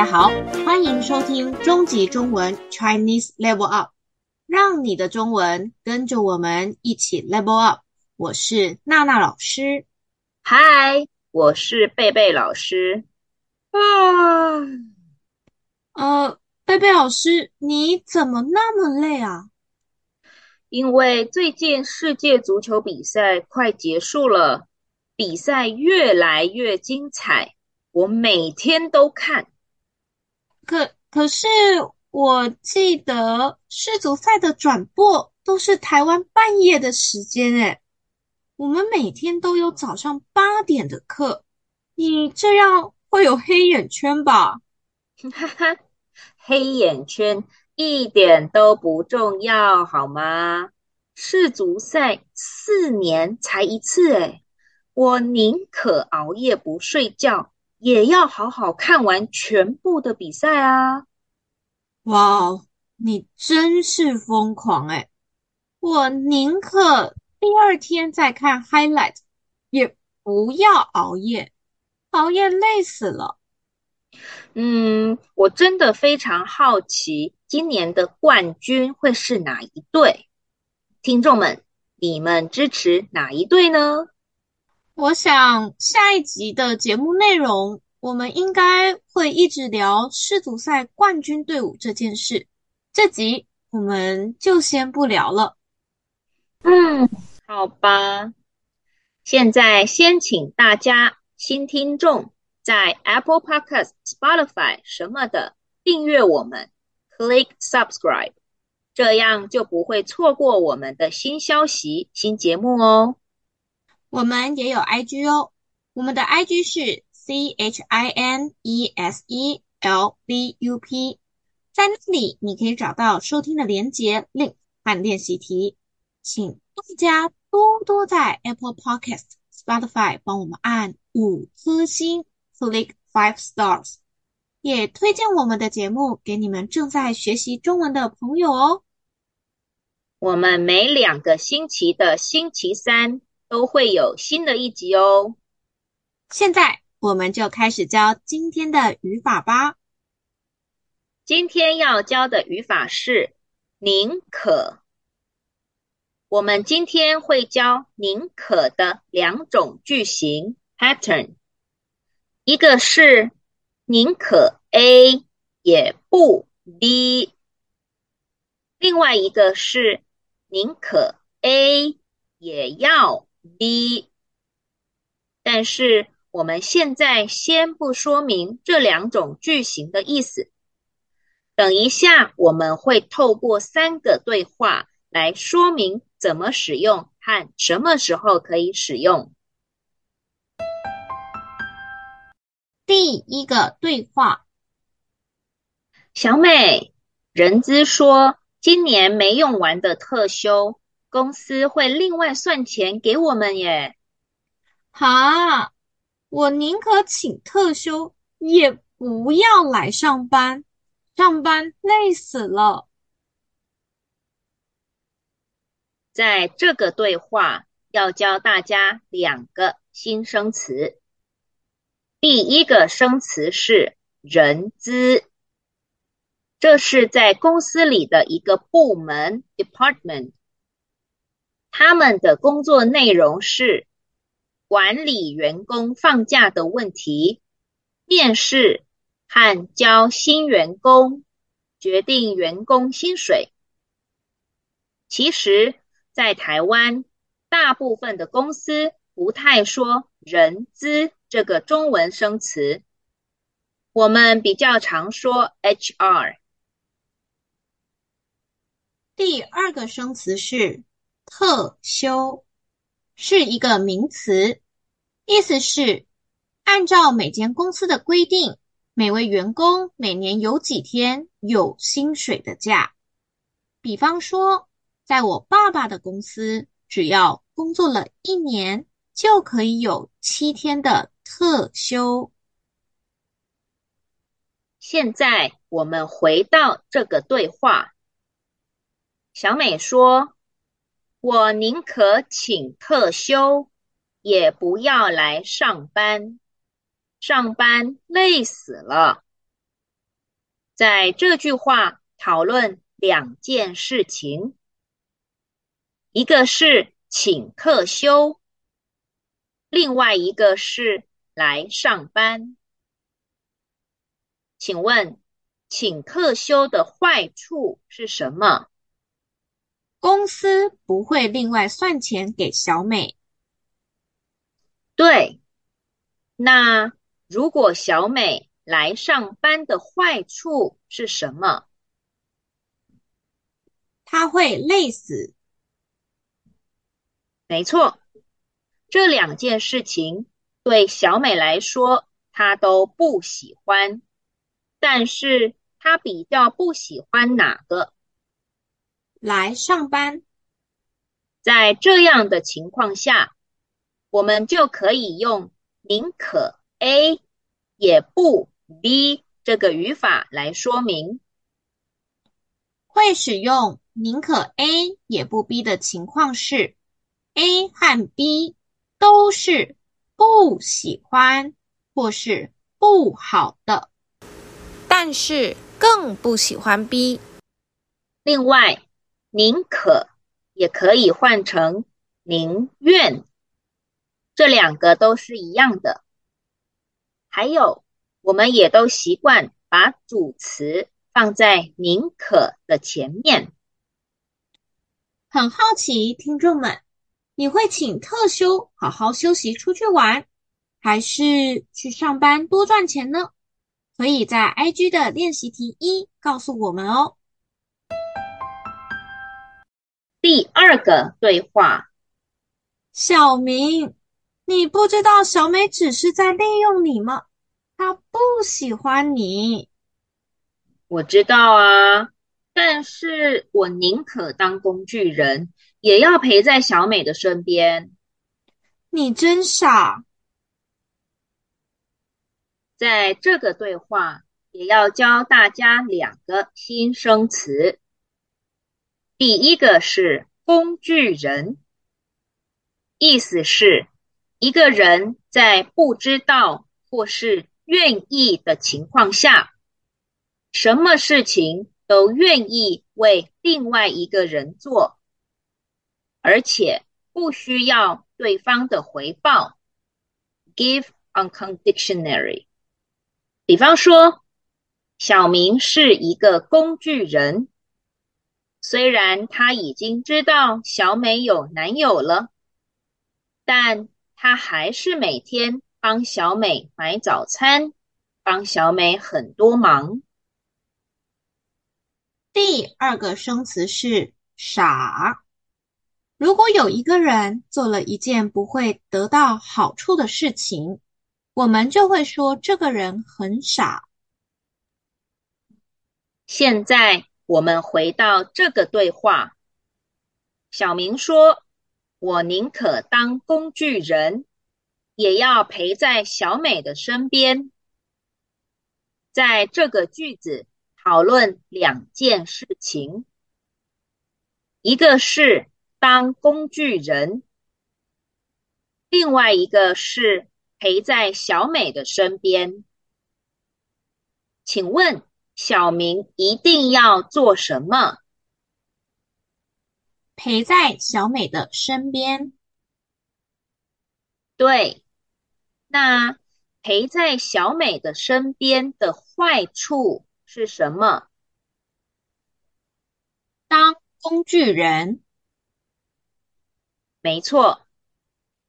大家好，欢迎收听终极中文 Chinese Level Up，让你的中文跟着我们一起 Level Up。我是娜娜老师，嗨，我是贝贝老师。啊，呃，贝贝老师，你怎么那么累啊？因为最近世界足球比赛快结束了，比赛越来越精彩，我每天都看。可可是，我记得世足赛的转播都是台湾半夜的时间，诶，我们每天都有早上八点的课，你这样会有黑眼圈吧？哈哈，黑眼圈一点都不重要，好吗？世足赛四年才一次，诶，我宁可熬夜不睡觉。也要好好看完全部的比赛啊！哇哦，你真是疯狂诶，我宁可第二天再看 highlight，也不要熬夜，熬夜累死了。嗯，我真的非常好奇，今年的冠军会是哪一队？听众们，你们支持哪一队呢？我想下一集的节目内容，我们应该会一直聊世足赛冠军队伍这件事。这集我们就先不聊了。嗯，好吧。现在先请大家新听众在 Apple Podcast、Spotify 什么的订阅我们，Click Subscribe，这样就不会错过我们的新消息、新节目哦。我们也有 IG 哦，我们的 IG 是 C H I N E S E L V U P，在那里你可以找到收听的连接 link 和练习题，请大家多多在 Apple Podcast、Spotify 帮我们按五颗星，click five stars，也推荐我们的节目给你们正在学习中文的朋友哦。我们每两个星期的星期三。都会有新的一集哦。现在我们就开始教今天的语法吧。今天要教的语法是宁可。我们今天会教宁可的两种句型 pattern，一个是宁可 A 也不 B，另外一个是宁可 A 也要。B，但是我们现在先不说明这两种句型的意思。等一下我们会透过三个对话来说明怎么使用和什么时候可以使用。第一个对话：小美，人资说今年没用完的特休。公司会另外算钱给我们耶。哈，我宁可请特休，也不要来上班，上班累死了。在这个对话要教大家两个新生词。第一个生词是人资，这是在公司里的一个部门 （department）。他们的工作内容是管理员工放假的问题、面试和教新员工、决定员工薪水。其实，在台湾，大部分的公司不太说“人资”这个中文生词，我们比较常说 “HR”。第二个生词是。特休是一个名词，意思是按照每间公司的规定，每位员工每年有几天有薪水的假。比方说，在我爸爸的公司，只要工作了一年，就可以有七天的特休。现在我们回到这个对话，小美说。我宁可请特休，也不要来上班，上班累死了。在这句话讨论两件事情，一个是请特休，另外一个是来上班。请问，请特休的坏处是什么？公司不会另外算钱给小美。对，那如果小美来上班的坏处是什么？她会累死。没错，这两件事情对小美来说，她都不喜欢，但是她比较不喜欢哪个？来上班，在这样的情况下，我们就可以用宁可 A 也不 B 这个语法来说明。会使用宁可 A 也不 B 的情况是，A 和 B 都是不喜欢或是不好的，但是更不喜欢 B。另外，宁可也可以换成宁愿，这两个都是一样的。还有，我们也都习惯把主词放在宁可的前面。很好奇，听众们，你会请特休好好休息出去玩，还是去上班多赚钱呢？可以在 IG 的练习题一告诉我们哦。第二个对话，小明，你不知道小美只是在利用你吗？她不喜欢你。我知道啊，但是我宁可当工具人，也要陪在小美的身边。你真傻。在这个对话，也要教大家两个新生词。第一个是工具人，意思是一个人在不知道或是愿意的情况下，什么事情都愿意为另外一个人做，而且不需要对方的回报，give unconditionally。比方说，小明是一个工具人。虽然他已经知道小美有男友了，但他还是每天帮小美买早餐，帮小美很多忙。第二个生词是傻。如果有一个人做了一件不会得到好处的事情，我们就会说这个人很傻。现在。我们回到这个对话，小明说：“我宁可当工具人，也要陪在小美的身边。”在这个句子讨论两件事情，一个是当工具人，另外一个是陪在小美的身边。请问，小明一定要做什么？陪在小美的身边。对，那陪在小美的身边的坏处是什么？当工具人。没错。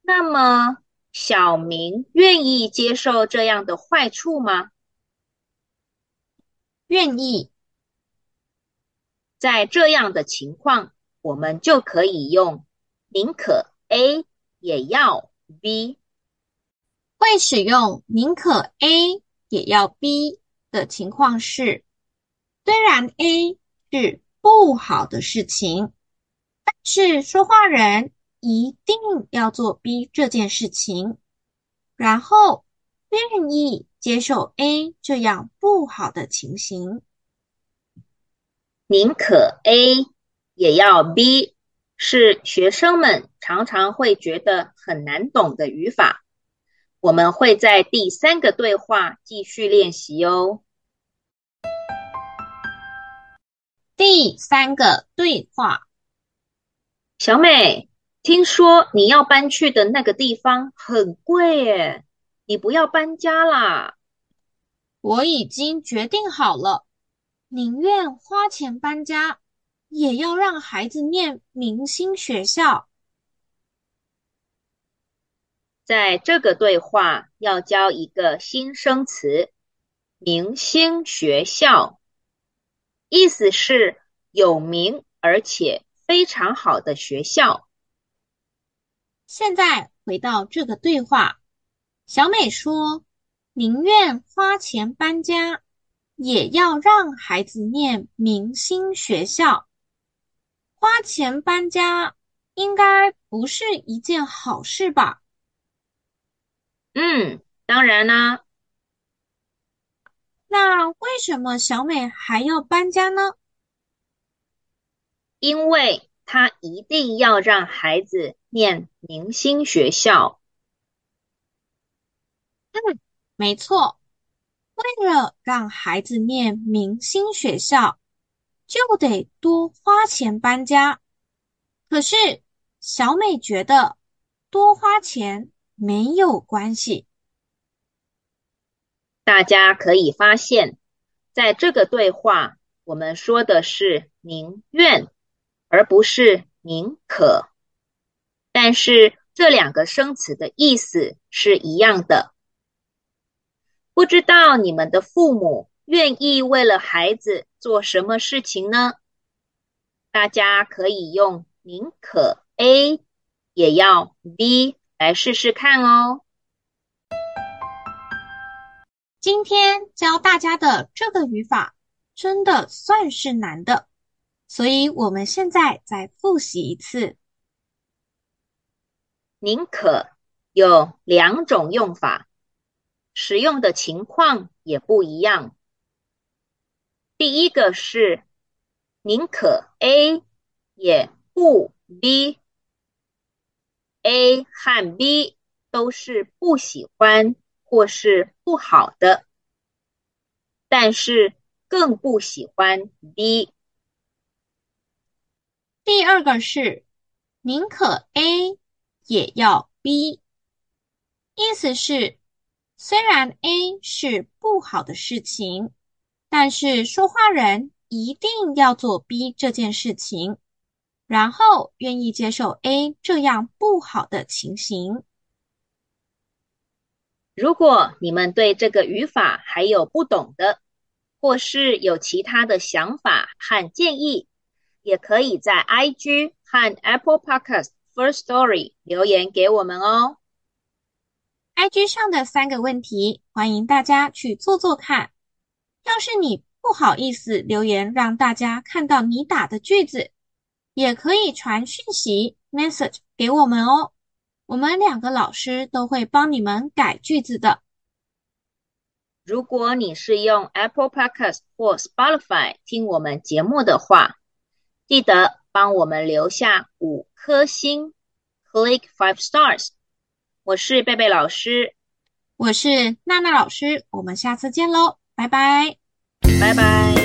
那么，小明愿意接受这样的坏处吗？愿意。在这样的情况，我们就可以用宁可 A 也要 B。会使用宁可 A 也要 B 的情况是，虽然 A 是不好的事情，但是说话人一定要做 B 这件事情，然后愿意。接受 A 这样不好的情形，宁可 A 也要 B，是学生们常常会觉得很难懂的语法。我们会在第三个对话继续练习哦。第三个对话：小美，听说你要搬去的那个地方很贵耶，你不要搬家啦。我已经决定好了，宁愿花钱搬家，也要让孩子念明星学校。在这个对话要教一个新生词，明星学校，意思是有名而且非常好的学校。现在回到这个对话，小美说，宁愿花钱搬家，也要让孩子念明星学校。花钱搬家应该不是一件好事吧？嗯，当然啦。那为什么小美还要搬家呢？因为她一定要让孩子念明星学校。嗯。没错，为了让孩子念明星学校，就得多花钱搬家。可是小美觉得多花钱没有关系。大家可以发现，在这个对话，我们说的是宁愿，而不是宁可。但是这两个生词的意思是一样的。不知道你们的父母愿意为了孩子做什么事情呢？大家可以用宁可 A 也要 B 来试试看哦。今天教大家的这个语法真的算是难的，所以我们现在再复习一次。宁可有两种用法。使用的情况也不一样。第一个是宁可 A 也不 B，A 和 B 都是不喜欢或是不好的，但是更不喜欢 B。第二个是宁可 A 也要 B，意思是。虽然 A 是不好的事情，但是说话人一定要做 B 这件事情，然后愿意接受 A 这样不好的情形。如果你们对这个语法还有不懂的，或是有其他的想法和建议，也可以在 IG 和 Apple Podcast First Story 留言给我们哦。IG 上的三个问题，欢迎大家去做做看。要是你不好意思留言让大家看到你打的句子，也可以传讯息 message 给我们哦。我们两个老师都会帮你们改句子的。如果你是用 Apple Podcast 或 Spotify 听我们节目的话，记得帮我们留下五颗星，Click five stars。我是贝贝老师，我是娜娜老师，我们下次见喽，拜拜，拜拜。